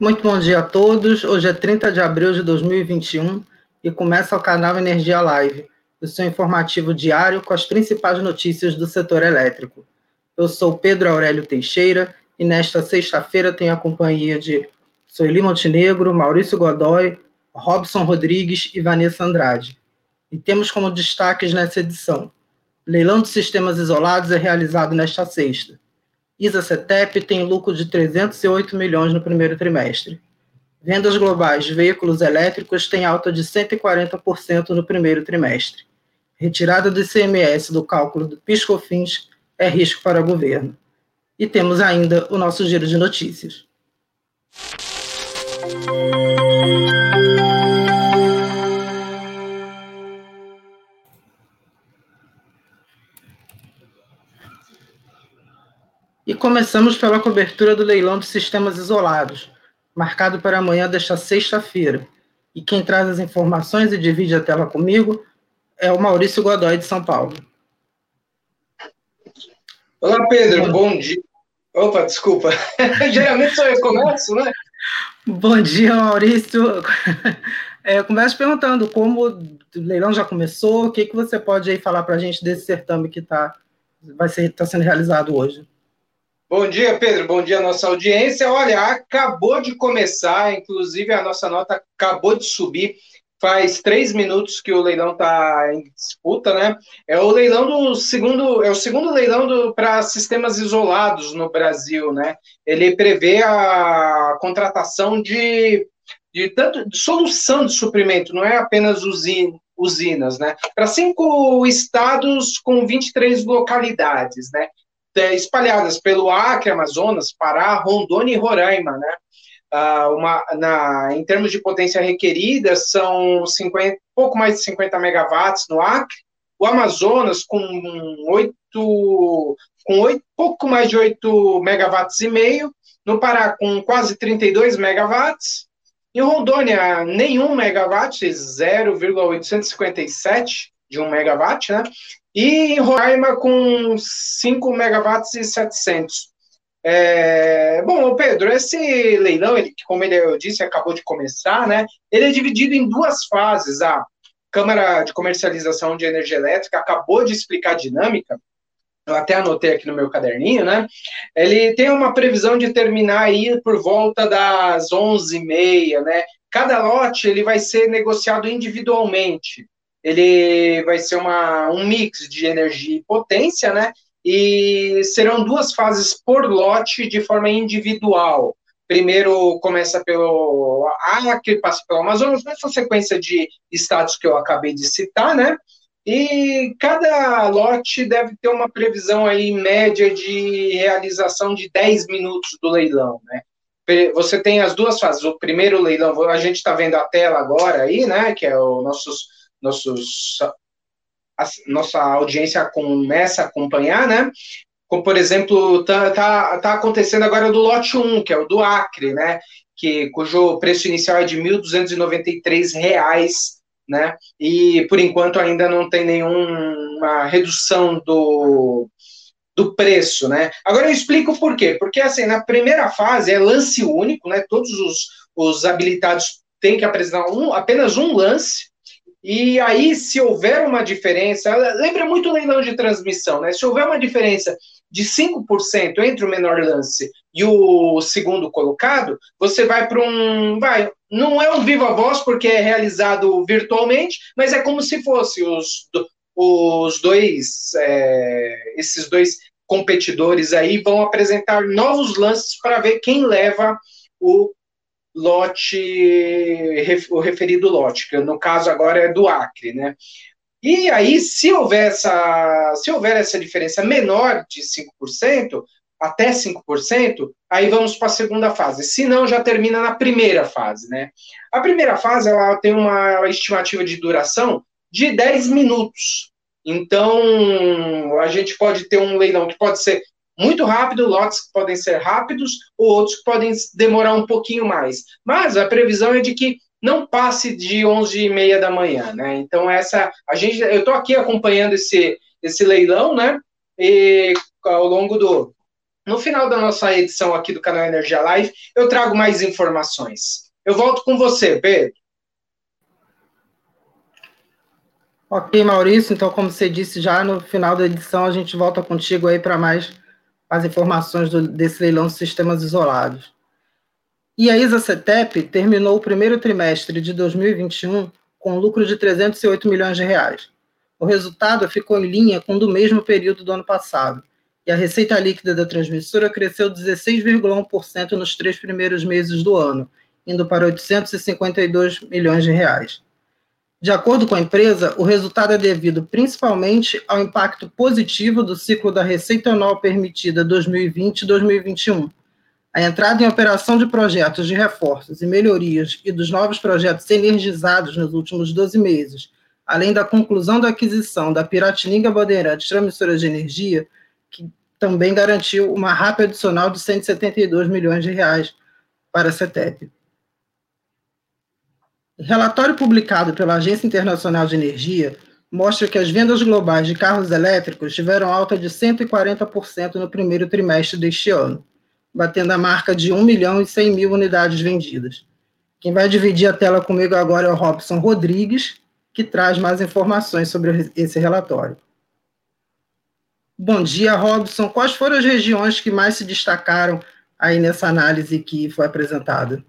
Muito bom dia a todos. Hoje é 30 de abril de 2021 e começa o canal Energia Live, o seu informativo diário com as principais notícias do setor elétrico. Eu sou Pedro Aurélio Teixeira e nesta sexta-feira tenho a companhia de Sueli Montenegro, Maurício Godoy, Robson Rodrigues e Vanessa Andrade. E temos como destaques nessa edição: leilão de sistemas isolados é realizado nesta sexta. ISA-CETEP tem lucro de 308 milhões no primeiro trimestre. Vendas globais de veículos elétricos têm alta de 140% no primeiro trimestre. Retirada do ICMS do cálculo do PIS/COFINS é risco para o governo. E temos ainda o nosso giro de notícias. E começamos pela cobertura do leilão de sistemas isolados, marcado para amanhã desta sexta-feira. E quem traz as informações e divide a tela comigo é o Maurício Godoy, de São Paulo. Olá, Pedro, bom dia. Opa, desculpa. Geralmente sou eu que começo, né? Bom dia, Maurício. É, eu começo perguntando como o leilão já começou, o que, que você pode aí falar para a gente desse certame que tá, vai ser, está sendo realizado hoje? Bom dia, Pedro. Bom dia, nossa audiência. Olha, acabou de começar, inclusive a nossa nota acabou de subir. Faz três minutos que o leilão está em disputa, né? É o leilão do segundo, é o segundo leilão para sistemas isolados no Brasil, né? Ele prevê a contratação de, de tanto de solução de suprimento, não é apenas usina, usinas, né? Para cinco estados com 23 localidades, né? É, espalhadas pelo Acre, Amazonas, Pará, Rondônia e Roraima, né? Uh, uma, na, em termos de potência requerida, são 50, pouco mais de 50 megawatts no Acre, o Amazonas com 8, com 8, pouco mais de 8 megawatts e meio, no Pará com quase 32 megawatts, em Rondônia nenhum megawatt, 0,857 de 1 megawatt, né? E em Roraima com 5 megawatts e 700. É, bom, Pedro, esse leilão, ele, como ele, eu disse, acabou de começar, né? Ele é dividido em duas fases. A Câmara de Comercialização de Energia Elétrica acabou de explicar a dinâmica, eu até anotei aqui no meu caderninho, né? Ele tem uma previsão de terminar aí por volta das 11h30, né? Cada lote ele vai ser negociado individualmente ele vai ser uma, um mix de energia e potência, né? E serão duas fases por lote de forma individual. Primeiro começa pelo Acre, passa pelo Amazonas, nessa sequência de estados que eu acabei de citar, né? E cada lote deve ter uma previsão aí média de realização de 10 minutos do leilão, né? Você tem as duas fases. O primeiro leilão, a gente está vendo a tela agora aí, né? Que é o nossos nossos, a, nossa audiência começa a acompanhar, né? Como, por exemplo, tá, tá, tá acontecendo agora do lote 1, que é o do Acre, né? Que, cujo preço inicial é de R$ 1.293, né? E, por enquanto, ainda não tem nenhuma redução do, do preço, né? Agora eu explico por quê. Porque, assim, na primeira fase é lance único, né? Todos os, os habilitados têm que apresentar um, apenas um lance, e aí, se houver uma diferença, lembra muito o leilão de transmissão, né? Se houver uma diferença de 5% entre o menor lance e o segundo colocado, você vai para um. Vai, não é um viva voz, porque é realizado virtualmente, mas é como se fosse os, os dois. É, esses dois competidores aí vão apresentar novos lances para ver quem leva o lote, o referido lote, que no caso agora é do Acre, né? E aí, se houver essa, se houver essa diferença menor de 5%, até 5%, aí vamos para a segunda fase. Se não, já termina na primeira fase, né? A primeira fase, ela tem uma estimativa de duração de 10 minutos. Então, a gente pode ter um leilão que pode ser muito rápido, lotes que podem ser rápidos, ou outros que podem demorar um pouquinho mais. Mas a previsão é de que não passe de 11 e meia da manhã, né? Então essa, a gente, eu estou aqui acompanhando esse esse leilão, né? E ao longo do No final da nossa edição aqui do canal Energia Live, eu trago mais informações. Eu volto com você, Pedro. Ok, Maurício. Então, como você disse já no final da edição, a gente volta contigo aí para mais as informações do, desse leilão de sistemas isolados. E a ISA-CETEP terminou o primeiro trimestre de 2021 com lucro de 308 milhões de reais. O resultado ficou em linha com o do mesmo período do ano passado, e a receita líquida da transmissora cresceu 16,1% nos três primeiros meses do ano, indo para 852 milhões de reais. De acordo com a empresa, o resultado é devido principalmente ao impacto positivo do ciclo da receita anual permitida 2020-2021, a entrada em operação de projetos de reforços e melhorias e dos novos projetos energizados nos últimos 12 meses, além da conclusão da aquisição da Piratininga Bandeirantes Transmissora de Energia, que também garantiu uma RAP adicional de 172 milhões de reais para a CETEP. Relatório publicado pela Agência Internacional de Energia mostra que as vendas globais de carros elétricos tiveram alta de 140% no primeiro trimestre deste ano, batendo a marca de 1 milhão e 100 mil unidades vendidas. Quem vai dividir a tela comigo agora é o Robson Rodrigues, que traz mais informações sobre esse relatório. Bom dia, Robson. Quais foram as regiões que mais se destacaram aí nessa análise que foi apresentada?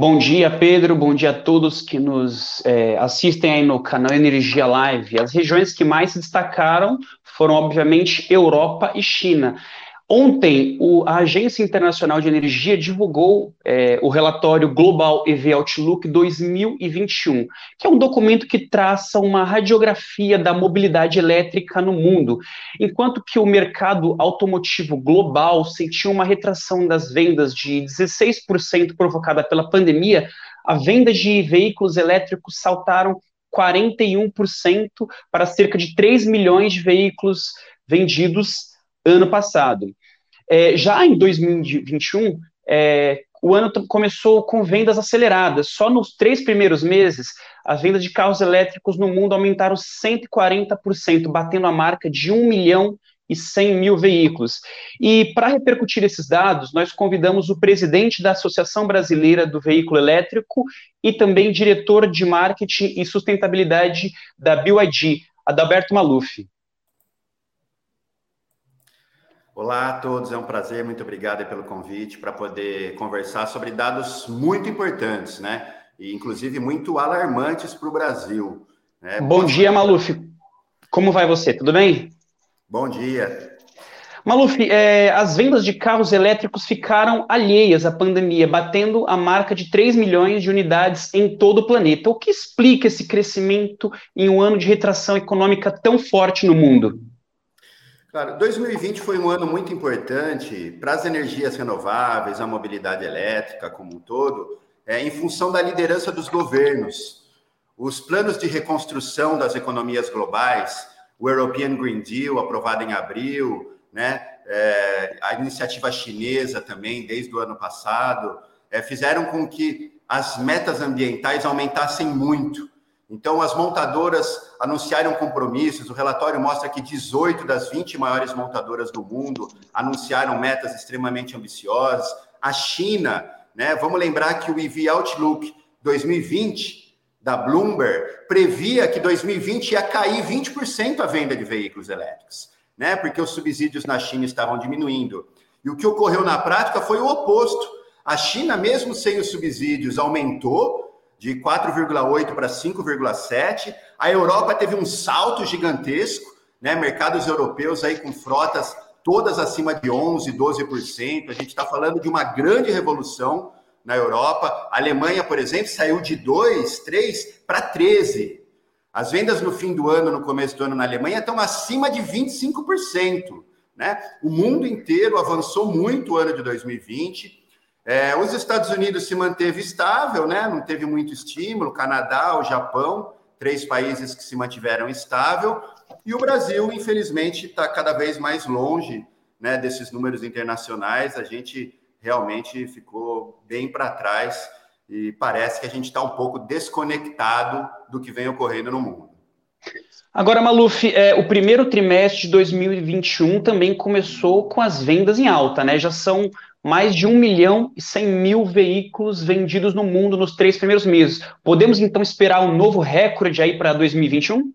Bom dia, Pedro. Bom dia a todos que nos é, assistem aí no canal Energia Live. As regiões que mais se destacaram foram, obviamente, Europa e China. Ontem, o, a Agência Internacional de Energia divulgou é, o relatório Global EV Outlook 2021, que é um documento que traça uma radiografia da mobilidade elétrica no mundo, enquanto que o mercado automotivo global sentiu uma retração das vendas de 16% provocada pela pandemia, a venda de veículos elétricos saltaram 41% para cerca de 3 milhões de veículos vendidos ano passado. É, já em 2021, é, o ano começou com vendas aceleradas. Só nos três primeiros meses, as vendas de carros elétricos no mundo aumentaram 140%, batendo a marca de 1 milhão e 100 mil veículos. E para repercutir esses dados, nós convidamos o presidente da Associação Brasileira do Veículo Elétrico e também diretor de marketing e sustentabilidade da BYD, Adalberto Maluf. Olá a todos, é um prazer, muito obrigado pelo convite para poder conversar sobre dados muito importantes, né? E inclusive muito alarmantes para o Brasil. Né? Bom dia, Maluf. Como vai você? Tudo bem? Bom dia. Maluf, é, as vendas de carros elétricos ficaram alheias à pandemia, batendo a marca de 3 milhões de unidades em todo o planeta. O que explica esse crescimento em um ano de retração econômica tão forte no mundo? Claro, 2020 foi um ano muito importante para as energias renováveis, a mobilidade elétrica como um todo, é, em função da liderança dos governos. Os planos de reconstrução das economias globais, o European Green Deal, aprovado em abril, né, é, a iniciativa chinesa também, desde o ano passado, é, fizeram com que as metas ambientais aumentassem muito. Então, as montadoras anunciaram compromissos. O relatório mostra que 18 das 20 maiores montadoras do mundo anunciaram metas extremamente ambiciosas. A China, né? Vamos lembrar que o EV Outlook 2020 da Bloomberg previa que 2020 ia cair 20% a venda de veículos elétricos, né? Porque os subsídios na China estavam diminuindo. E o que ocorreu na prática foi o oposto. A China, mesmo sem os subsídios, aumentou de 4,8 para 5,7. A Europa teve um salto gigantesco, né? Mercados europeus aí com frotas todas acima de 11, 12%. A gente está falando de uma grande revolução na Europa. A Alemanha, por exemplo, saiu de 2, 3 para 13. As vendas no fim do ano, no começo do ano na Alemanha, estão acima de 25%. Né? O mundo inteiro avançou muito o ano de 2020. É, os Estados Unidos se manteve estável, né? não teve muito estímulo, Canadá, o Japão, três países que se mantiveram estável, e o Brasil, infelizmente, está cada vez mais longe né, desses números internacionais, a gente realmente ficou bem para trás e parece que a gente está um pouco desconectado do que vem ocorrendo no mundo. Agora, Maluf, é, o primeiro trimestre de 2021 também começou com as vendas em alta, né? Já são mais de 1 milhão e 100 mil veículos vendidos no mundo nos três primeiros meses. Podemos então esperar um novo recorde aí para 2021?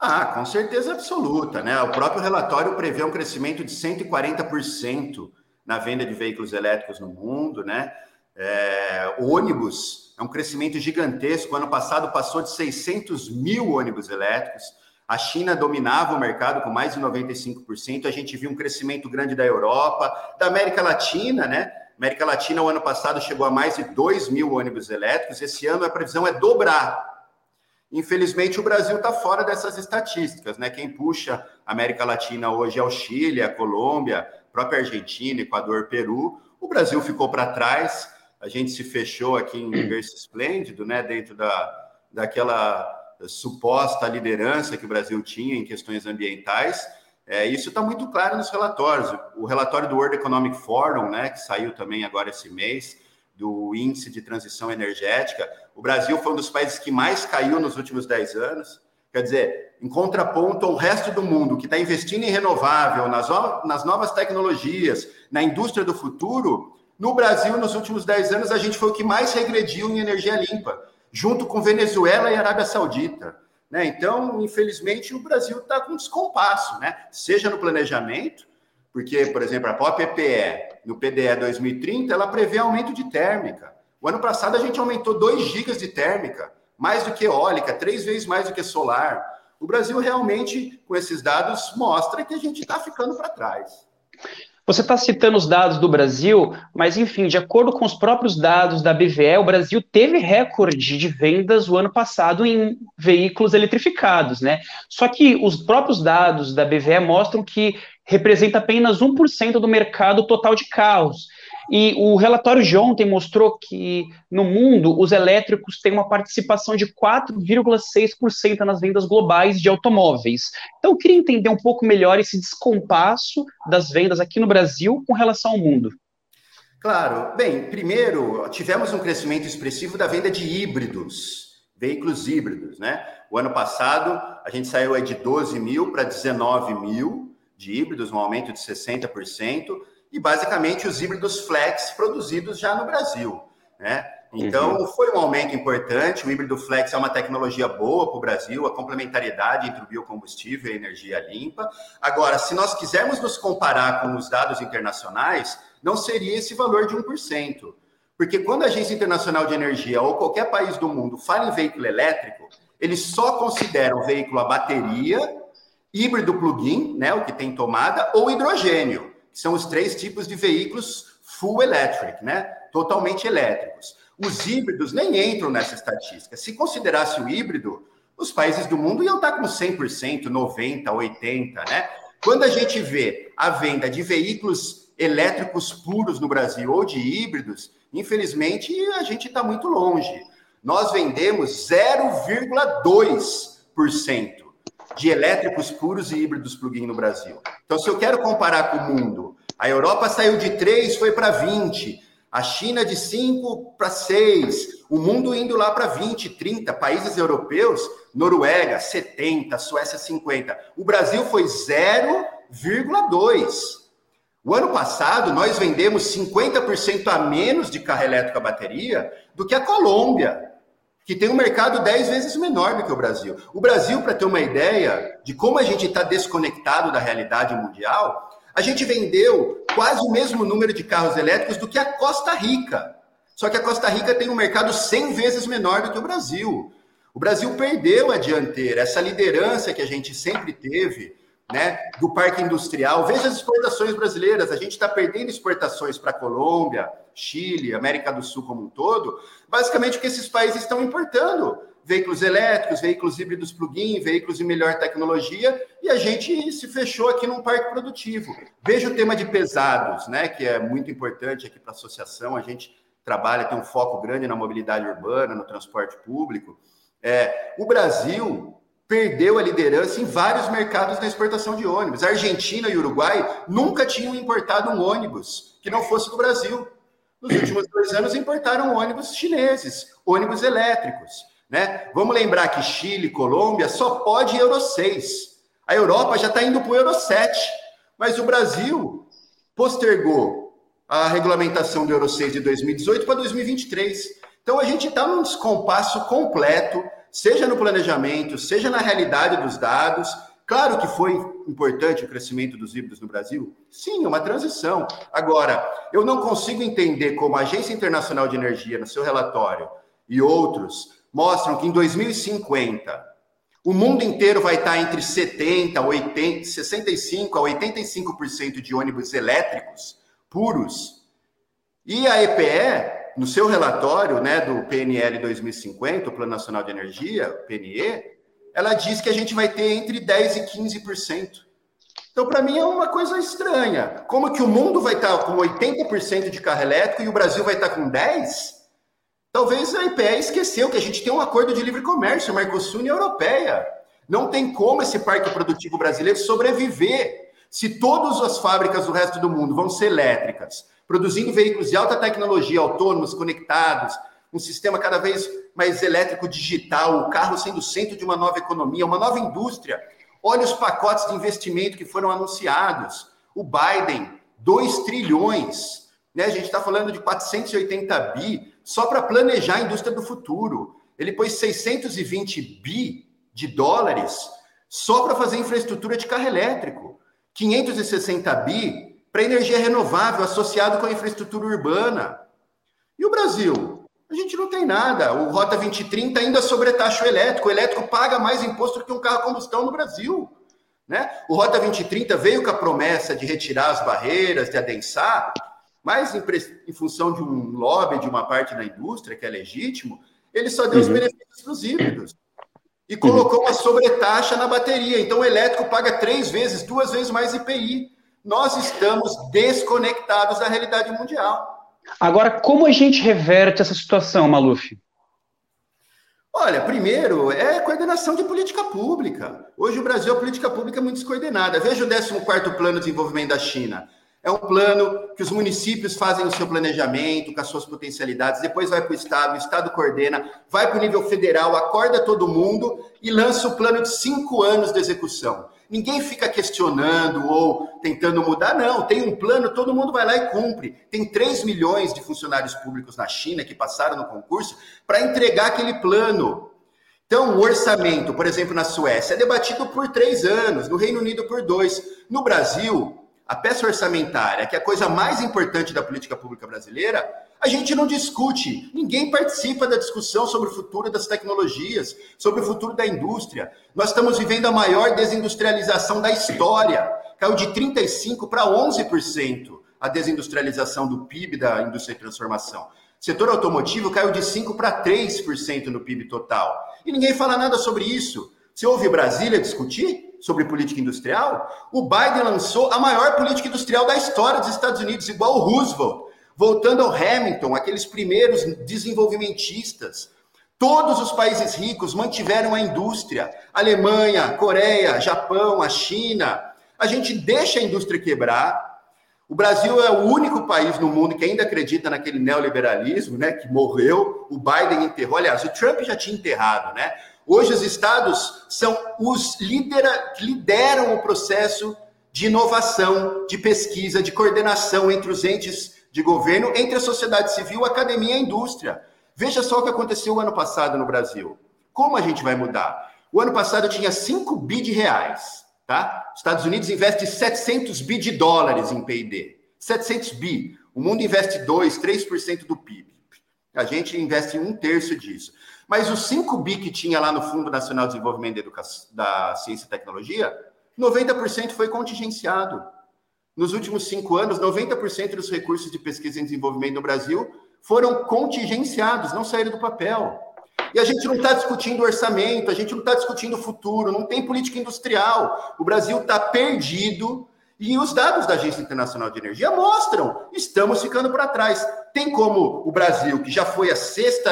Ah, com certeza absoluta, né? O próprio relatório prevê um crescimento de 140% na venda de veículos elétricos no mundo, né? É, ônibus é um crescimento gigantesco. O ano passado passou de 600 mil ônibus elétricos. A China dominava o mercado com mais de 95%. A gente viu um crescimento grande da Europa, da América Latina, né? América Latina, o ano passado, chegou a mais de 2 mil ônibus elétricos. Esse ano a previsão é dobrar. Infelizmente, o Brasil está fora dessas estatísticas, né? Quem puxa a América Latina hoje é o Chile, a Colômbia, a própria Argentina, Equador, Peru. O Brasil ficou para trás a gente se fechou aqui em Berço Esplêndido, né, dentro da, daquela suposta liderança que o Brasil tinha em questões ambientais. É, isso está muito claro nos relatórios. O relatório do World Economic Forum, né, que saiu também agora esse mês, do Índice de Transição Energética, o Brasil foi um dos países que mais caiu nos últimos 10 anos. Quer dizer, em contraponto ao resto do mundo que está investindo em renovável, nas, nas novas tecnologias, na indústria do futuro, no Brasil, nos últimos 10 anos, a gente foi o que mais regrediu em energia limpa, junto com Venezuela e Arábia Saudita. Né? Então, infelizmente, o Brasil está com descompasso, né? seja no planejamento, porque, por exemplo, a própria no PDE 2030, ela prevê aumento de térmica. O ano passado, a gente aumentou 2 gigas de térmica, mais do que eólica, três vezes mais do que solar. O Brasil realmente, com esses dados, mostra que a gente está ficando para trás. Você está citando os dados do Brasil, mas enfim, de acordo com os próprios dados da BVE, o Brasil teve recorde de vendas o ano passado em veículos eletrificados, né? Só que os próprios dados da BVE mostram que representa apenas 1% do mercado total de carros. E o relatório de ontem mostrou que no mundo os elétricos têm uma participação de 4,6% nas vendas globais de automóveis. Então eu queria entender um pouco melhor esse descompasso das vendas aqui no Brasil com relação ao mundo. Claro. Bem, primeiro, tivemos um crescimento expressivo da venda de híbridos, veículos híbridos, né? O ano passado, a gente saiu de 12 mil para 19 mil de híbridos, um aumento de 60% e basicamente os híbridos flex produzidos já no Brasil. Né? Então, uhum. foi um aumento importante. O híbrido flex é uma tecnologia boa para o Brasil, a complementariedade entre o biocombustível e a energia limpa. Agora, se nós quisermos nos comparar com os dados internacionais, não seria esse valor de 1%. Porque quando a Agência Internacional de Energia ou qualquer país do mundo fala em veículo elétrico, eles só consideram o veículo a bateria, híbrido plug-in, né, o que tem tomada, ou hidrogênio que são os três tipos de veículos full electric, né? Totalmente elétricos. Os híbridos nem entram nessa estatística. Se considerasse o híbrido, os países do mundo iam estar com 100%, 90%, 80%, né? Quando a gente vê a venda de veículos elétricos puros no Brasil ou de híbridos, infelizmente a gente está muito longe. Nós vendemos 0,2% de elétricos puros e híbridos plug-in no Brasil. Então, se eu quero comparar com o mundo, a Europa saiu de 3, foi para 20, a China de 5 para 6, o mundo indo lá para 20, 30, países europeus, Noruega 70, Suécia 50. O Brasil foi 0,2. O ano passado, nós vendemos 50% a menos de carro elétrico a bateria do que a Colômbia que tem um mercado 10 vezes menor do que o Brasil. O Brasil, para ter uma ideia de como a gente está desconectado da realidade mundial, a gente vendeu quase o mesmo número de carros elétricos do que a Costa Rica. Só que a Costa Rica tem um mercado 100 vezes menor do que o Brasil. O Brasil perdeu a dianteira, essa liderança que a gente sempre teve né, do parque industrial. Veja as exportações brasileiras. A gente está perdendo exportações para Colômbia, Chile, América do Sul como um todo, basicamente porque esses países estão importando veículos elétricos, veículos híbridos plug-in, veículos de melhor tecnologia, e a gente se fechou aqui num parque produtivo. Veja o tema de pesados, né, que é muito importante aqui para a associação. A gente trabalha, tem um foco grande na mobilidade urbana, no transporte público. É, o Brasil perdeu a liderança em vários mercados na exportação de ônibus. A Argentina e Uruguai nunca tinham importado um ônibus que não fosse do Brasil. Nos últimos dois anos importaram ônibus chineses, ônibus elétricos. Né? Vamos lembrar que Chile, Colômbia só pode Euro 6. A Europa já está indo para o Euro 7. Mas o Brasil postergou a regulamentação do Euro 6 de 2018 para 2023. Então a gente está num descompasso completo, seja no planejamento, seja na realidade dos dados. Claro que foi importante o crescimento dos híbridos no Brasil. Sim, é uma transição. Agora, eu não consigo entender como a Agência Internacional de Energia, no seu relatório, e outros, mostram que em 2050 o mundo inteiro vai estar entre 70, 80, 65 a 85% de ônibus elétricos puros. E a EPE, no seu relatório, né, do PNL 2050, o Plano Nacional de Energia, PNE, ela diz que a gente vai ter entre 10 e 15%. Então, para mim, é uma coisa estranha. Como que o mundo vai estar com 80% de carro elétrico e o Brasil vai estar com 10%? Talvez a IPE esqueceu que a gente tem um acordo de livre comércio, Mercosul e Europeia. Não tem como esse parque produtivo brasileiro sobreviver se todas as fábricas do resto do mundo vão ser elétricas, produzindo veículos de alta tecnologia, autônomos, conectados, um sistema cada vez mais elétrico digital, o carro sendo o centro de uma nova economia, uma nova indústria. Olha os pacotes de investimento que foram anunciados. O Biden, 2 trilhões. Né? A gente está falando de 480 bi só para planejar a indústria do futuro. Ele pôs 620 bi de dólares só para fazer infraestrutura de carro elétrico. 560 bi para energia renovável associado com a infraestrutura urbana. E o Brasil? A gente não tem nada. O Rota 2030 ainda sobretaxa o elétrico. O elétrico paga mais imposto do que um carro a combustão no Brasil. Né? O Rota 2030 veio com a promessa de retirar as barreiras, de adensar, mas em, em, função de um lobby de uma parte da indústria, que é legítimo, ele só deu uhum. os benefícios dos híbridos. E colocou uma sobretaxa na bateria. Então o elétrico paga três vezes, duas vezes mais IPI. Nós estamos desconectados da realidade mundial. Agora, como a gente reverte essa situação, Maluf? Olha, primeiro é coordenação de política pública. Hoje o Brasil, a política pública é muito descoordenada. Veja o 14º Plano de Desenvolvimento da China. É um plano que os municípios fazem o seu planejamento, com as suas potencialidades, depois vai para o Estado, o Estado coordena, vai para o nível federal, acorda todo mundo e lança o plano de cinco anos de execução. Ninguém fica questionando ou tentando mudar, não. Tem um plano, todo mundo vai lá e cumpre. Tem 3 milhões de funcionários públicos na China que passaram no concurso para entregar aquele plano. Então, o orçamento, por exemplo, na Suécia, é debatido por três anos, no Reino Unido por dois. No Brasil, a peça orçamentária, que é a coisa mais importante da política pública brasileira, a gente não discute. Ninguém participa da discussão sobre o futuro das tecnologias, sobre o futuro da indústria. Nós estamos vivendo a maior desindustrialização da história. Caiu de 35% para 11% a desindustrialização do PIB da indústria de transformação. O setor automotivo caiu de 5% para 3% no PIB total. E ninguém fala nada sobre isso. Você ouve Brasília discutir? Sobre política industrial, o Biden lançou a maior política industrial da história dos Estados Unidos, igual o Roosevelt, voltando ao Hamilton, aqueles primeiros desenvolvimentistas. Todos os países ricos mantiveram a indústria. Alemanha, Coreia, Japão, a China. A gente deixa a indústria quebrar. O Brasil é o único país no mundo que ainda acredita naquele neoliberalismo, né, que morreu. O Biden enterrou. Aliás, o Trump já tinha enterrado, né? Hoje os estados são os lidera, lideram o processo de inovação, de pesquisa, de coordenação entre os entes de governo, entre a sociedade civil, a academia e a indústria. Veja só o que aconteceu ano passado no Brasil. Como a gente vai mudar? O ano passado tinha 5 bi de reais, tá? Os Estados Unidos investe 700 bi de dólares em P&D. 700 bi. O mundo investe 2, 3% do PIB. A gente investe um terço disso. Mas os 5 bi que tinha lá no Fundo Nacional de Desenvolvimento da, da Ciência e Tecnologia, 90% foi contingenciado. Nos últimos cinco anos, 90% dos recursos de pesquisa e desenvolvimento no Brasil foram contingenciados, não saíram do papel. E a gente não está discutindo orçamento, a gente não está discutindo futuro, não tem política industrial. O Brasil está perdido e os dados da Agência Internacional de Energia mostram, estamos ficando para trás. Tem como o Brasil, que já foi a sexta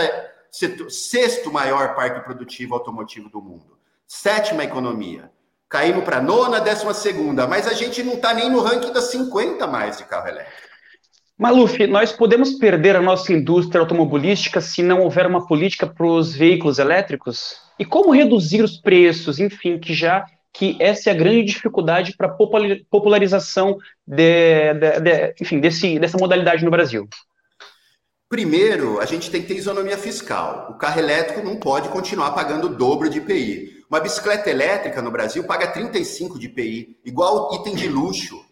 sexto maior parque produtivo automotivo do mundo, sétima economia. Caímos para nona, décima segunda, mas a gente não está nem no ranking das 50 mais de carro elétrico. Maluf, nós podemos perder a nossa indústria automobilística se não houver uma política para os veículos elétricos? E como reduzir os preços, enfim, que já que essa é a grande dificuldade para a popularização de, de, de, enfim, desse, dessa modalidade no Brasil? Primeiro, a gente tem que ter isonomia fiscal. O carro elétrico não pode continuar pagando o dobro de IPI. Uma bicicleta elétrica no Brasil paga 35 de IPI, igual item de luxo.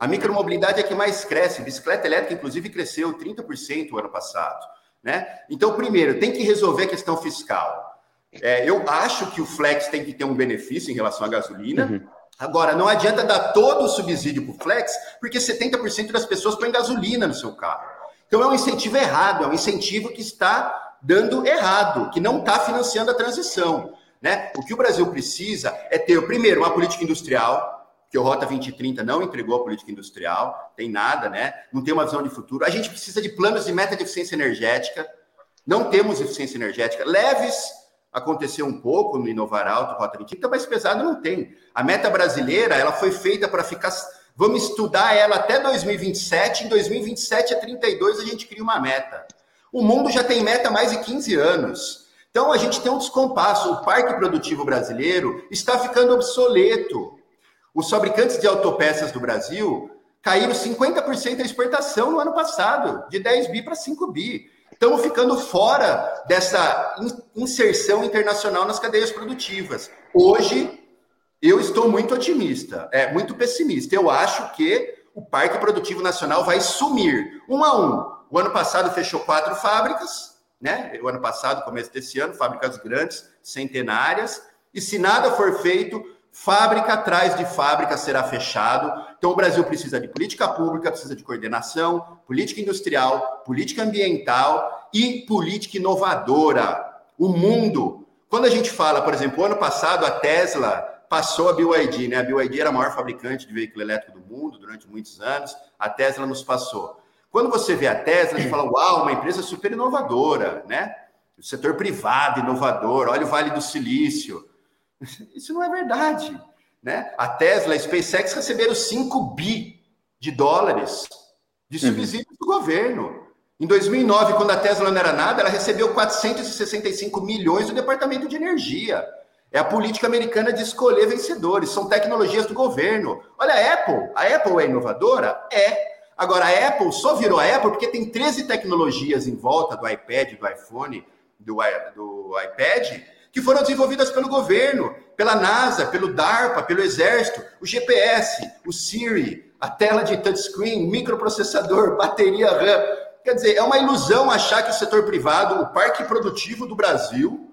A micromobilidade é que mais cresce. Bicicleta elétrica, inclusive, cresceu 30% o ano passado. Né? Então, primeiro, tem que resolver a questão fiscal. É, eu acho que o flex tem que ter um benefício em relação à gasolina. Uhum. Agora, não adianta dar todo o subsídio para o flex, porque 70% das pessoas põem gasolina no seu carro. Então é um incentivo errado, é um incentivo que está dando errado, que não está financiando a transição. Né? O que o Brasil precisa é ter, primeiro, uma política industrial, que o Rota 2030 não entregou a política industrial, tem nada, né? Não tem uma visão de futuro. A gente precisa de planos de meta de eficiência energética. Não temos eficiência energética. Leves aconteceu um pouco no Inovar Alto, Rota 2030, mas pesado não tem. A meta brasileira, ela foi feita para ficar Vamos estudar ela até 2027. Em 2027 a 32 a gente cria uma meta. O mundo já tem meta há mais de 15 anos. Então a gente tem um descompasso. O parque produtivo brasileiro está ficando obsoleto. Os fabricantes de autopeças do Brasil caíram 50% da exportação no ano passado, de 10 bi para 5 bi. Estamos ficando fora dessa inserção internacional nas cadeias produtivas. Hoje, eu estou muito otimista, é muito pessimista. Eu acho que o Parque Produtivo Nacional vai sumir, um a um. O ano passado fechou quatro fábricas, né? O ano passado, começo desse ano, fábricas grandes, centenárias. E se nada for feito, fábrica atrás de fábrica será fechado. Então, o Brasil precisa de política pública, precisa de coordenação, política industrial, política ambiental e política inovadora. O mundo. Quando a gente fala, por exemplo, ano passado a Tesla passou a BYD, né? A BYD era a maior fabricante de veículo elétrico do mundo durante muitos anos, a Tesla nos passou. Quando você vê a Tesla, você fala, uau, uma empresa super inovadora, né? O setor privado inovador, olha o Vale do Silício. Isso não é verdade, né? A Tesla, a SpaceX receberam 5 bi de dólares de uhum. subsídios uhum. do governo. Em 2009, quando a Tesla não era nada, ela recebeu 465 milhões do Departamento de Energia. É a política americana de escolher vencedores, são tecnologias do governo. Olha a Apple, a Apple é inovadora? É. Agora, a Apple só virou a Apple porque tem 13 tecnologias em volta do iPad, do iPhone, do, do iPad, que foram desenvolvidas pelo governo, pela NASA, pelo DARPA, pelo Exército, o GPS, o Siri, a tela de touchscreen, microprocessador, bateria RAM. Quer dizer, é uma ilusão achar que o setor privado, o parque produtivo do Brasil,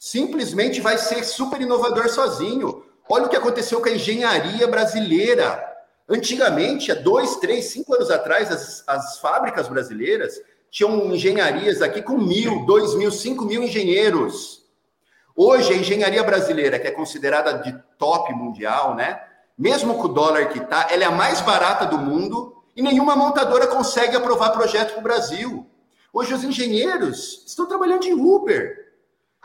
simplesmente vai ser super inovador sozinho. Olha o que aconteceu com a engenharia brasileira. Antigamente, há dois, três, cinco anos atrás, as, as fábricas brasileiras tinham engenharias aqui com mil, dois mil, cinco mil engenheiros. Hoje, a engenharia brasileira, que é considerada de top mundial, né? Mesmo com o dólar que está, ela é a mais barata do mundo e nenhuma montadora consegue aprovar projeto para o Brasil. Hoje, os engenheiros estão trabalhando de Uber.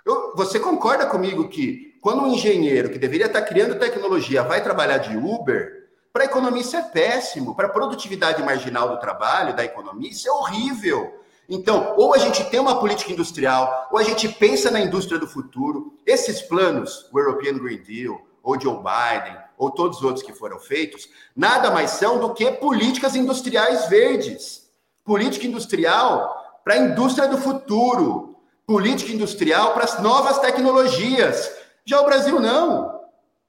Eu, você concorda comigo que quando um engenheiro que deveria estar criando tecnologia vai trabalhar de Uber, para a economia isso é péssimo, para a produtividade marginal do trabalho, da economia, isso é horrível. Então, ou a gente tem uma política industrial, ou a gente pensa na indústria do futuro. Esses planos, o European Green Deal, ou Joe Biden, ou todos os outros que foram feitos, nada mais são do que políticas industriais verdes. Política industrial para a indústria do futuro, política industrial para as novas tecnologias. Já o Brasil não.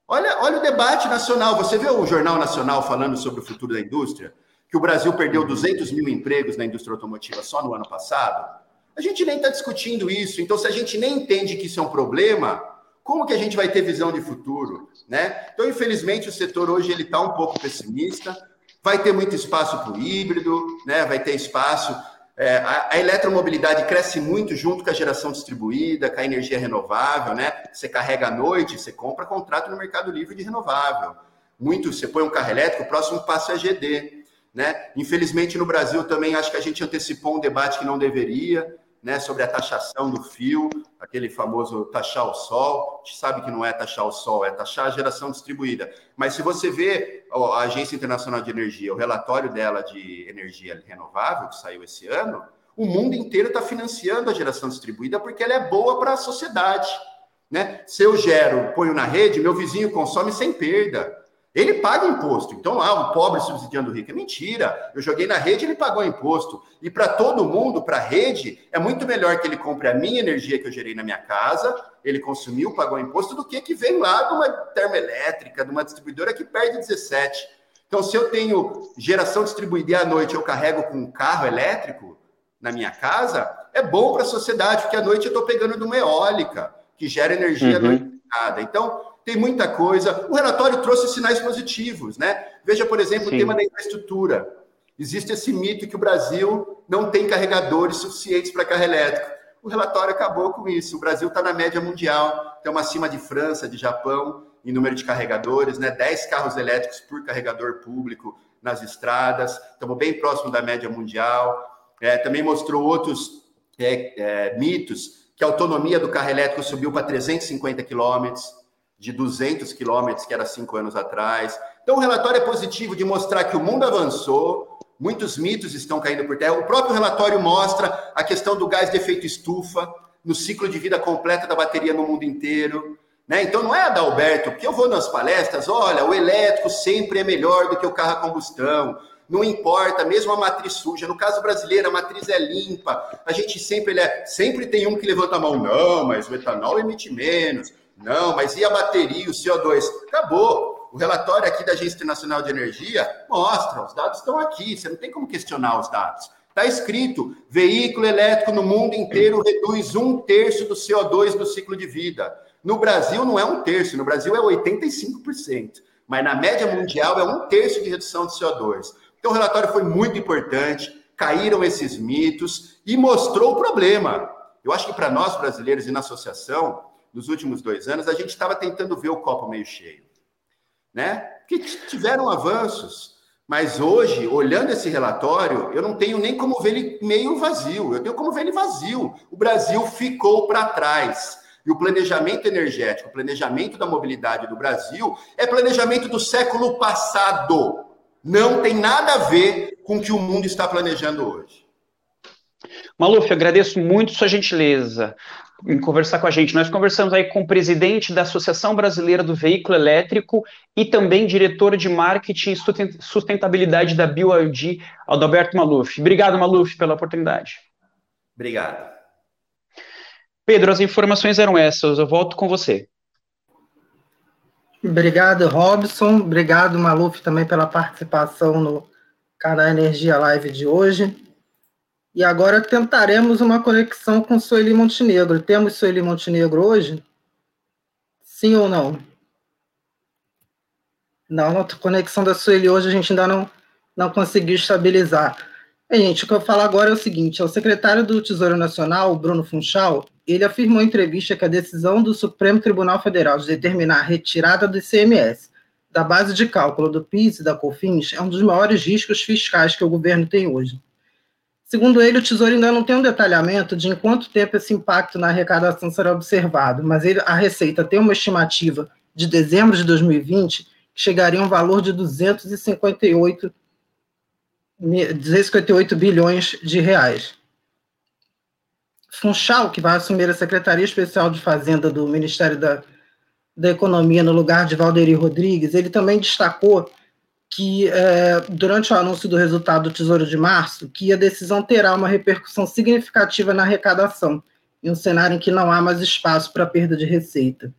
Olha, olha o debate nacional. Você vê o Jornal Nacional falando sobre o futuro da indústria? Que o Brasil perdeu 200 mil empregos na indústria automotiva só no ano passado? A gente nem está discutindo isso. Então, se a gente nem entende que isso é um problema, como que a gente vai ter visão de futuro? Né? Então, infelizmente, o setor hoje ele está um pouco pessimista. Vai ter muito espaço para o híbrido, né? vai ter espaço é, a, a, eletromobilidade cresce muito junto com a geração distribuída, com a energia renovável, né? Você carrega à noite, você compra contrato no Mercado Livre de renovável. Muito, você põe um carro elétrico, o próximo passo é GD. Né? Infelizmente, no Brasil também acho que a gente antecipou um debate que não deveria. Né, sobre a taxação do fio, aquele famoso taxar o sol. A gente sabe que não é taxar o sol, é taxar a geração distribuída. Mas se você vê a Agência Internacional de Energia, o relatório dela de energia renovável, que saiu esse ano, o mundo inteiro está financiando a geração distribuída porque ela é boa para a sociedade. Né? Se eu gero, ponho na rede, meu vizinho consome sem perda. Ele paga imposto. Então, ah, o pobre subsidiando o rico. É mentira. Eu joguei na rede, ele pagou imposto. E para todo mundo, para a rede, é muito melhor que ele compre a minha energia que eu gerei na minha casa, ele consumiu, pagou imposto, do que que vem lá de uma termoelétrica, de uma distribuidora que perde 17. Então, se eu tenho geração distribuída e à noite eu carrego com um carro elétrico na minha casa, é bom para a sociedade, porque à noite eu estou pegando de uma eólica, que gera energia uhum. à noite. Então, tem muita coisa. O relatório trouxe sinais positivos, né? Veja, por exemplo, Sim. o tema da infraestrutura. Existe esse mito que o Brasil não tem carregadores suficientes para carro elétrico. O relatório acabou com isso. O Brasil está na média mundial, estamos acima de França, de Japão, em número de carregadores, né? 10 carros elétricos por carregador público nas estradas, estamos bem próximo da média mundial. É, também mostrou outros é, é, mitos, que a autonomia do carro elétrico subiu para 350 quilômetros de 200 quilômetros, que era cinco anos atrás. Então, o relatório é positivo de mostrar que o mundo avançou, muitos mitos estão caindo por terra. O próprio relatório mostra a questão do gás de efeito estufa no ciclo de vida completa da bateria no mundo inteiro. Né? Então, não é Adalberto, porque eu vou nas palestras, olha, o elétrico sempre é melhor do que o carro a combustão. Não importa, mesmo a matriz suja. No caso brasileiro, a matriz é limpa. A gente sempre, é, sempre tem um que levanta a mão. Não, mas o etanol emite menos. Não, mas e a bateria, o CO2? Acabou. O relatório aqui da Agência Internacional de Energia mostra, os dados estão aqui, você não tem como questionar os dados. Está escrito: veículo elétrico no mundo inteiro reduz um terço do CO2 no ciclo de vida. No Brasil não é um terço, no Brasil é 85%, mas na média mundial é um terço de redução de CO2. Então o relatório foi muito importante, caíram esses mitos e mostrou o problema. Eu acho que para nós brasileiros e na associação, nos últimos dois anos, a gente estava tentando ver o copo meio cheio, né? Que tiveram avanços, mas hoje, olhando esse relatório, eu não tenho nem como ver ele meio vazio, eu tenho como ver ele vazio. O Brasil ficou para trás. E o planejamento energético, o planejamento da mobilidade do Brasil é planejamento do século passado. Não tem nada a ver com o que o mundo está planejando hoje. Maluf, agradeço muito sua gentileza em conversar com a gente. Nós conversamos aí com o presidente da Associação Brasileira do Veículo Elétrico e também diretor de marketing e sustentabilidade da BioID, Adalberto Maluf. Obrigado, Maluf, pela oportunidade. Obrigado. Pedro, as informações eram essas. Eu volto com você. Obrigado, Robson. Obrigado, Maluf, também pela participação no canal Energia Live de hoje. E agora tentaremos uma conexão com Sueli Montenegro. Temos Sueli Montenegro hoje? Sim ou não? Não, a conexão da Sueli hoje a gente ainda não, não conseguiu estabilizar. Gente, o que eu falo agora é o seguinte: o secretário do Tesouro Nacional, Bruno Funchal, ele afirmou em entrevista que a decisão do Supremo Tribunal Federal de determinar a retirada do ICMS da base de cálculo do PIS e da COFINS é um dos maiores riscos fiscais que o governo tem hoje. Segundo ele, o Tesouro ainda não tem um detalhamento de em quanto tempo esse impacto na arrecadação será observado, mas ele, a Receita tem uma estimativa de dezembro de 2020 que chegaria a um valor de 258, 258 bilhões de reais. Funchal, que vai assumir a Secretaria Especial de Fazenda do Ministério da, da Economia no lugar de Valderi Rodrigues, ele também destacou que é, durante o anúncio do resultado do Tesouro de Março, que a decisão terá uma repercussão significativa na arrecadação, em um cenário em que não há mais espaço para perda de receita.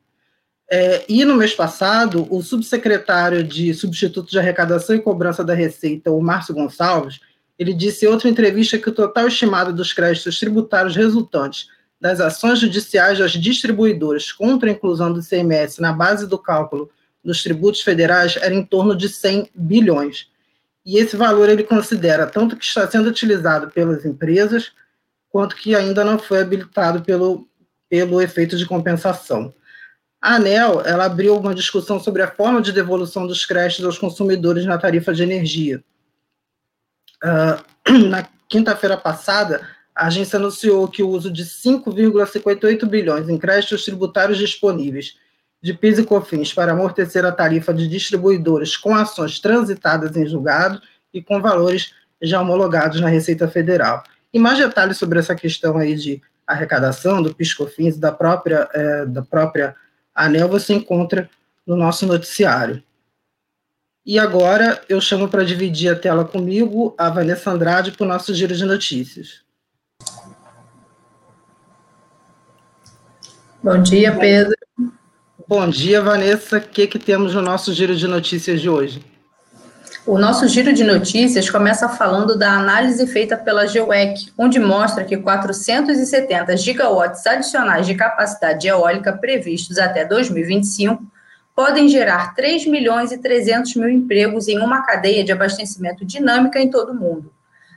É, e no mês passado, o subsecretário de Substituto de Arrecadação e Cobrança da Receita, o Márcio Gonçalves, ele disse em outra entrevista que o total estimado dos créditos tributários resultantes das ações judiciais das distribuidoras contra a inclusão do ICMS na base do cálculo dos tributos federais era em torno de 100 bilhões. E esse valor ele considera tanto que está sendo utilizado pelas empresas, quanto que ainda não foi habilitado pelo, pelo efeito de compensação. A ANEL ela abriu uma discussão sobre a forma de devolução dos créditos aos consumidores na tarifa de energia. Uh, na quinta-feira passada, a agência anunciou que o uso de 5,58 bilhões em créditos tributários disponíveis de PIS e COFINS para amortecer a tarifa de distribuidores com ações transitadas em julgado e com valores já homologados na Receita Federal. E mais detalhes sobre essa questão aí de arrecadação do PIS COFINS da própria é, da própria ANEL você encontra no nosso noticiário. E agora eu chamo para dividir a tela comigo a Vanessa Andrade para o nosso giro de notícias. Bom dia, Pedro. Bom dia, Vanessa. O que, que temos no nosso giro de notícias de hoje? O nosso giro de notícias começa falando da análise feita pela GEWEC, onde mostra que 470 gigawatts adicionais de capacidade eólica previstos até 2025 podem gerar 3 milhões e 300 mil empregos em uma cadeia de abastecimento dinâmica em todo o mundo.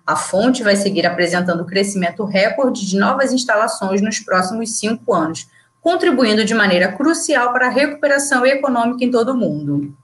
A fonte vai seguir apresentando crescimento recorde de novas instalações nos próximos cinco anos, contribuindo de maneira crucial para a recuperação econômica em todo o mundo.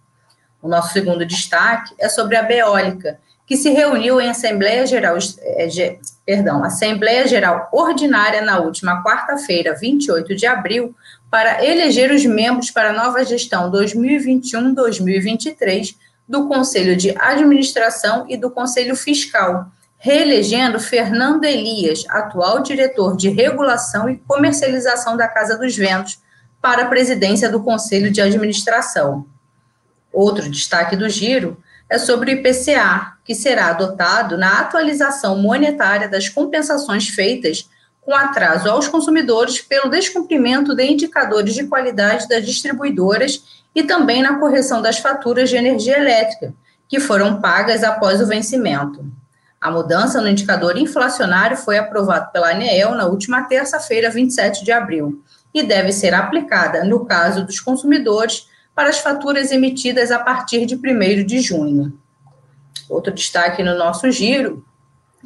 O nosso segundo destaque é sobre a Beólica, que se reuniu em Assembleia Geral, eh, perdão, Assembleia Geral Ordinária na última quarta-feira, 28 de abril, para eleger os membros para a nova gestão 2021-2023 do Conselho de Administração e do Conselho Fiscal, reelegendo Fernando Elias, atual diretor de regulação e comercialização da Casa dos Ventos, para a presidência do Conselho de Administração. Outro destaque do giro é sobre o IPCA, que será adotado na atualização monetária das compensações feitas com atraso aos consumidores pelo descumprimento de indicadores de qualidade das distribuidoras e também na correção das faturas de energia elétrica, que foram pagas após o vencimento. A mudança no indicador inflacionário foi aprovada pela ANEEL na última terça-feira, 27 de abril, e deve ser aplicada, no caso dos consumidores, para as faturas emitidas a partir de 1 de junho. Outro destaque no nosso giro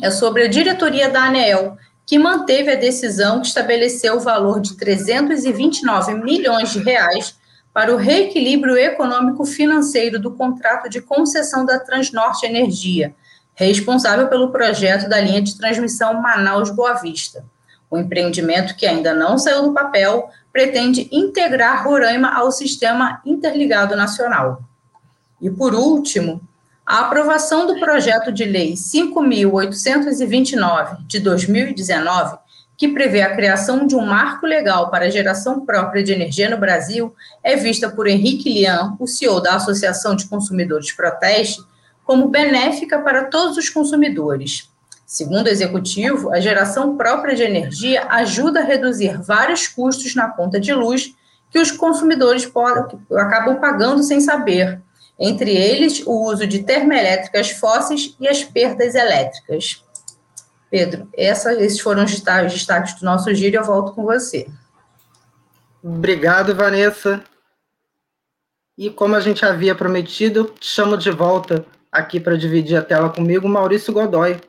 é sobre a diretoria da ANEEL, que manteve a decisão que estabeleceu o valor de 329 milhões de reais para o reequilíbrio econômico financeiro do contrato de concessão da Transnorte Energia, responsável pelo projeto da linha de transmissão Manaus-Boa Vista. O empreendimento, que ainda não saiu do papel, pretende integrar Roraima ao sistema interligado nacional. E, por último, a aprovação do projeto de lei 5.829 de 2019, que prevê a criação de um marco legal para a geração própria de energia no Brasil, é vista por Henrique Lian, o CEO da Associação de Consumidores Proteste, como benéfica para todos os consumidores. Segundo o executivo, a geração própria de energia ajuda a reduzir vários custos na conta de luz que os consumidores acabam pagando sem saber, entre eles o uso de termoelétricas fósseis e as perdas elétricas. Pedro, essa, esses foram os destaques do nosso giro, eu volto com você. Obrigado, Vanessa. E como a gente havia prometido, chamo de volta aqui para dividir a tela comigo Maurício Godoy,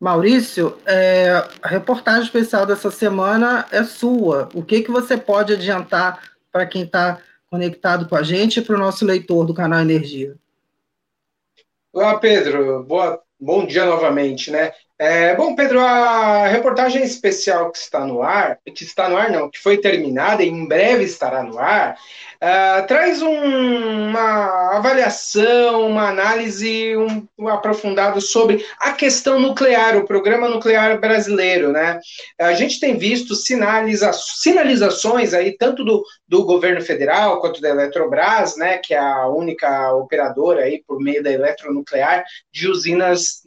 Maurício, é, a reportagem especial dessa semana é sua. O que, que você pode adiantar para quem está conectado com a gente e para o nosso leitor do canal Energia? Olá, Pedro. Boa, bom dia novamente, né? É, bom, Pedro, a reportagem especial que está no ar, que está no ar não, que foi terminada e em breve estará no ar, uh, traz um, uma avaliação, uma análise um, um aprofundada sobre a questão nuclear, o programa nuclear brasileiro, né? A gente tem visto sinaliza, sinalizações aí, tanto do, do governo federal quanto da Eletrobras, né, que é a única operadora aí por meio da eletronuclear de usinas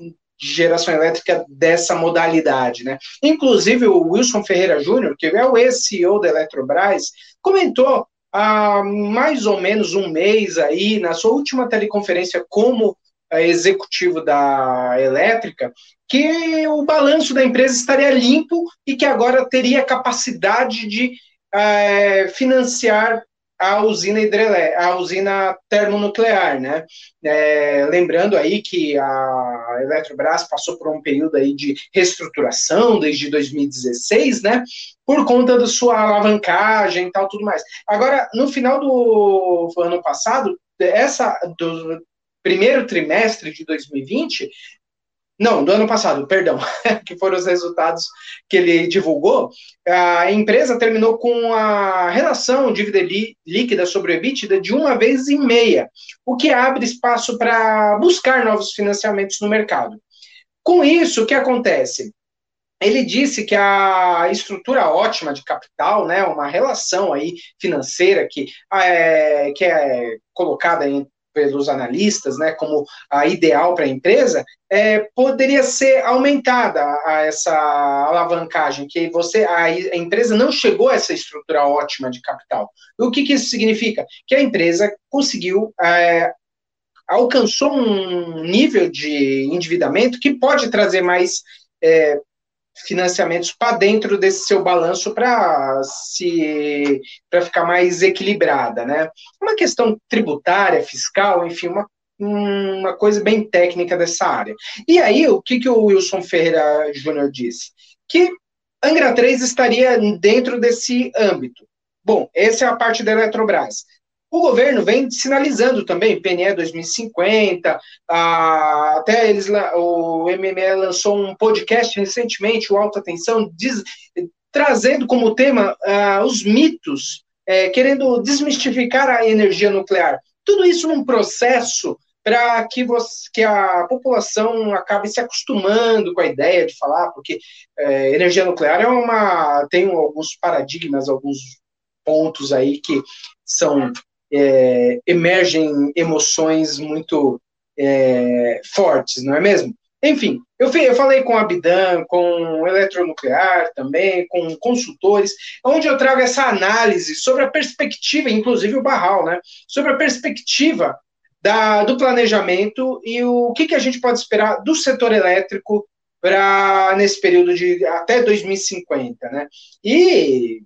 de geração elétrica dessa modalidade, né? Inclusive o Wilson Ferreira Júnior, que é o ex-CEO da Eletrobras, comentou há mais ou menos um mês aí, na sua última teleconferência como eh, executivo da elétrica, que o balanço da empresa estaria limpo e que agora teria capacidade de é, financiar a usina hidrelé a usina termonuclear, né? É, lembrando aí que a Eletrobras passou por um período aí de reestruturação desde 2016, né? Por conta da sua alavancagem e tal, tudo mais. Agora, no final do ano passado, essa do primeiro trimestre de 2020, não, do ano passado, perdão, que foram os resultados que ele divulgou, a empresa terminou com a relação dívida líquida sobre o EBITDA de uma vez e meia, o que abre espaço para buscar novos financiamentos no mercado. Com isso, o que acontece? Ele disse que a estrutura ótima de capital, né, uma relação aí financeira que é, que é colocada em pelos analistas, né, como a ideal para a empresa, é, poderia ser aumentada a essa alavancagem, que você a, a, empresa não chegou a essa estrutura ótima de capital. O que, que isso significa? Que a empresa conseguiu é, alcançou um nível de endividamento que pode trazer mais é, financiamentos para dentro desse seu balanço para se para ficar mais equilibrada, né? Uma questão tributária, fiscal, enfim, uma, uma coisa bem técnica dessa área. E aí, o que, que o Wilson Ferreira Júnior disse? Que Angra 3 estaria dentro desse âmbito. Bom, essa é a parte da Eletrobras. O governo vem sinalizando também, PNE 2050, a, até eles, o MME lançou um podcast recentemente, o Alta Tensão, diz, trazendo como tema os mitos, é, querendo desmistificar a energia nuclear. Tudo isso num processo para que, que a população acabe se acostumando com a ideia de falar, porque é, energia nuclear é uma tem alguns paradigmas, alguns pontos aí que são é, emergem emoções muito é, fortes, não é mesmo? Enfim, eu, eu falei com a Bidan, com Eletronuclear também, com consultores, onde eu trago essa análise sobre a perspectiva, inclusive o Barral, né? Sobre a perspectiva da, do planejamento e o que, que a gente pode esperar do setor elétrico para nesse período de até 2050, né? E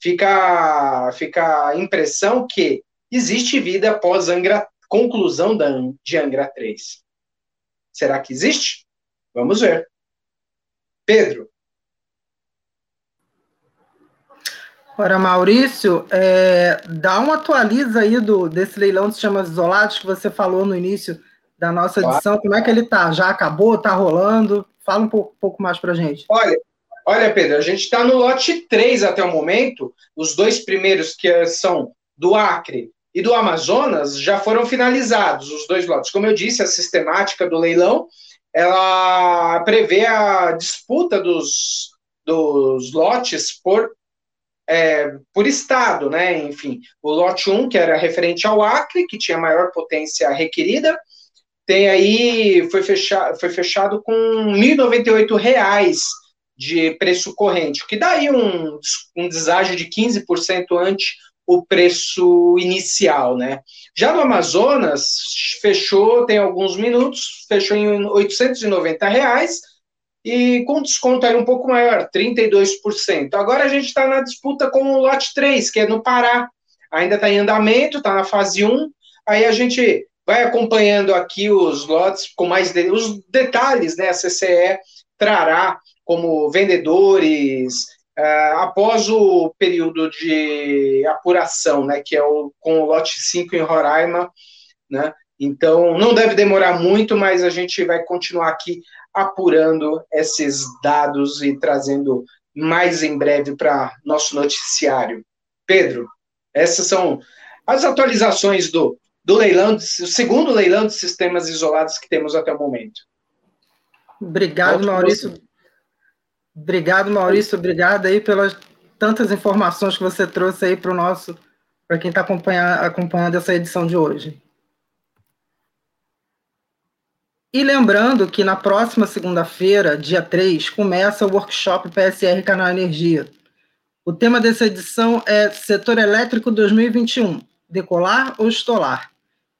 fica, fica a impressão que existe vida após Angra, conclusão da, de Angra 3. Será que existe? Vamos ver. Pedro. Ora, Maurício, é, dá uma atualiza aí do, desse leilão de sistemas isolados que você falou no início da nossa edição. Como é que ele tá? Já acabou? Tá rolando? Fala um pouco, pouco mais para gente. Olha, olha, Pedro, a gente está no lote 3 até o momento. Os dois primeiros que são do Acre e do Amazonas já foram finalizados os dois lotes. Como eu disse, a sistemática do leilão ela prevê a disputa dos, dos lotes por, é, por estado, né? Enfim, o lote 1, que era referente ao Acre, que tinha maior potência requerida, tem aí, foi fechado, foi fechado com R$ 1.098 de preço corrente, o que dá aí um, um deságio de 15% ante o preço inicial, né? Já no Amazonas, fechou, tem alguns minutos, fechou em 890 reais e com desconto aí um pouco maior, 32%. Agora a gente está na disputa com o lote 3, que é no Pará. Ainda está em andamento, está na fase 1. Aí a gente vai acompanhando aqui os lotes com mais de, os detalhes, né? A CCE trará como vendedores, após o período de apuração, né, que é o, com o lote 5 em Roraima, né, então não deve demorar muito, mas a gente vai continuar aqui apurando esses dados e trazendo mais em breve para nosso noticiário. Pedro, essas são as atualizações do, do leilão, o segundo leilão de sistemas isolados que temos até o momento. Obrigado, Maurício. Obrigado, Maurício. Obrigado aí pelas tantas informações que você trouxe aí para o nosso, para quem está acompanhando, acompanhando essa edição de hoje. E lembrando que na próxima segunda-feira, dia 3, começa o workshop PSR Canal Energia. O tema dessa edição é Setor Elétrico 2021, decolar ou estolar?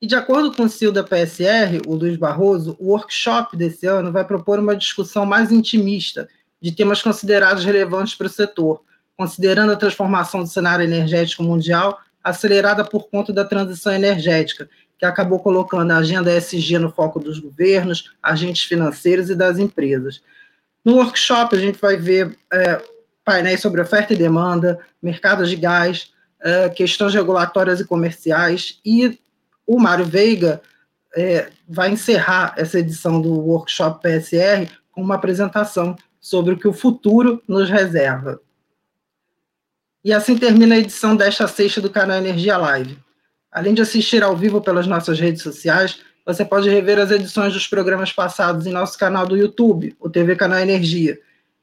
E de acordo com o CEO da PSR, o Luiz Barroso, o workshop desse ano vai propor uma discussão mais intimista de temas considerados relevantes para o setor, considerando a transformação do cenário energético mundial acelerada por conta da transição energética, que acabou colocando a agenda ESG no foco dos governos, agentes financeiros e das empresas. No workshop, a gente vai ver é, painéis sobre oferta e demanda, mercados de gás, é, questões regulatórias e comerciais, e o Mário Veiga é, vai encerrar essa edição do workshop PSR com uma apresentação sobre o que o futuro nos reserva. E assim termina a edição desta sexta do canal Energia Live. Além de assistir ao vivo pelas nossas redes sociais, você pode rever as edições dos programas passados em nosso canal do YouTube, o TV Canal Energia,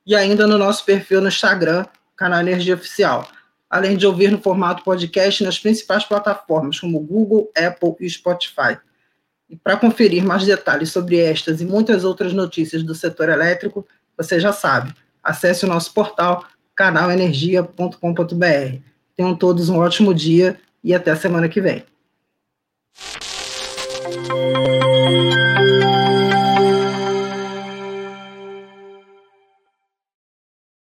e ainda no nosso perfil no Instagram, Canal Energia Oficial, além de ouvir no formato podcast nas principais plataformas como Google, Apple e Spotify. E para conferir mais detalhes sobre estas e muitas outras notícias do setor elétrico, você já sabe, acesse o nosso portal canalenergia.com.br. Tenham todos um ótimo dia e até a semana que vem.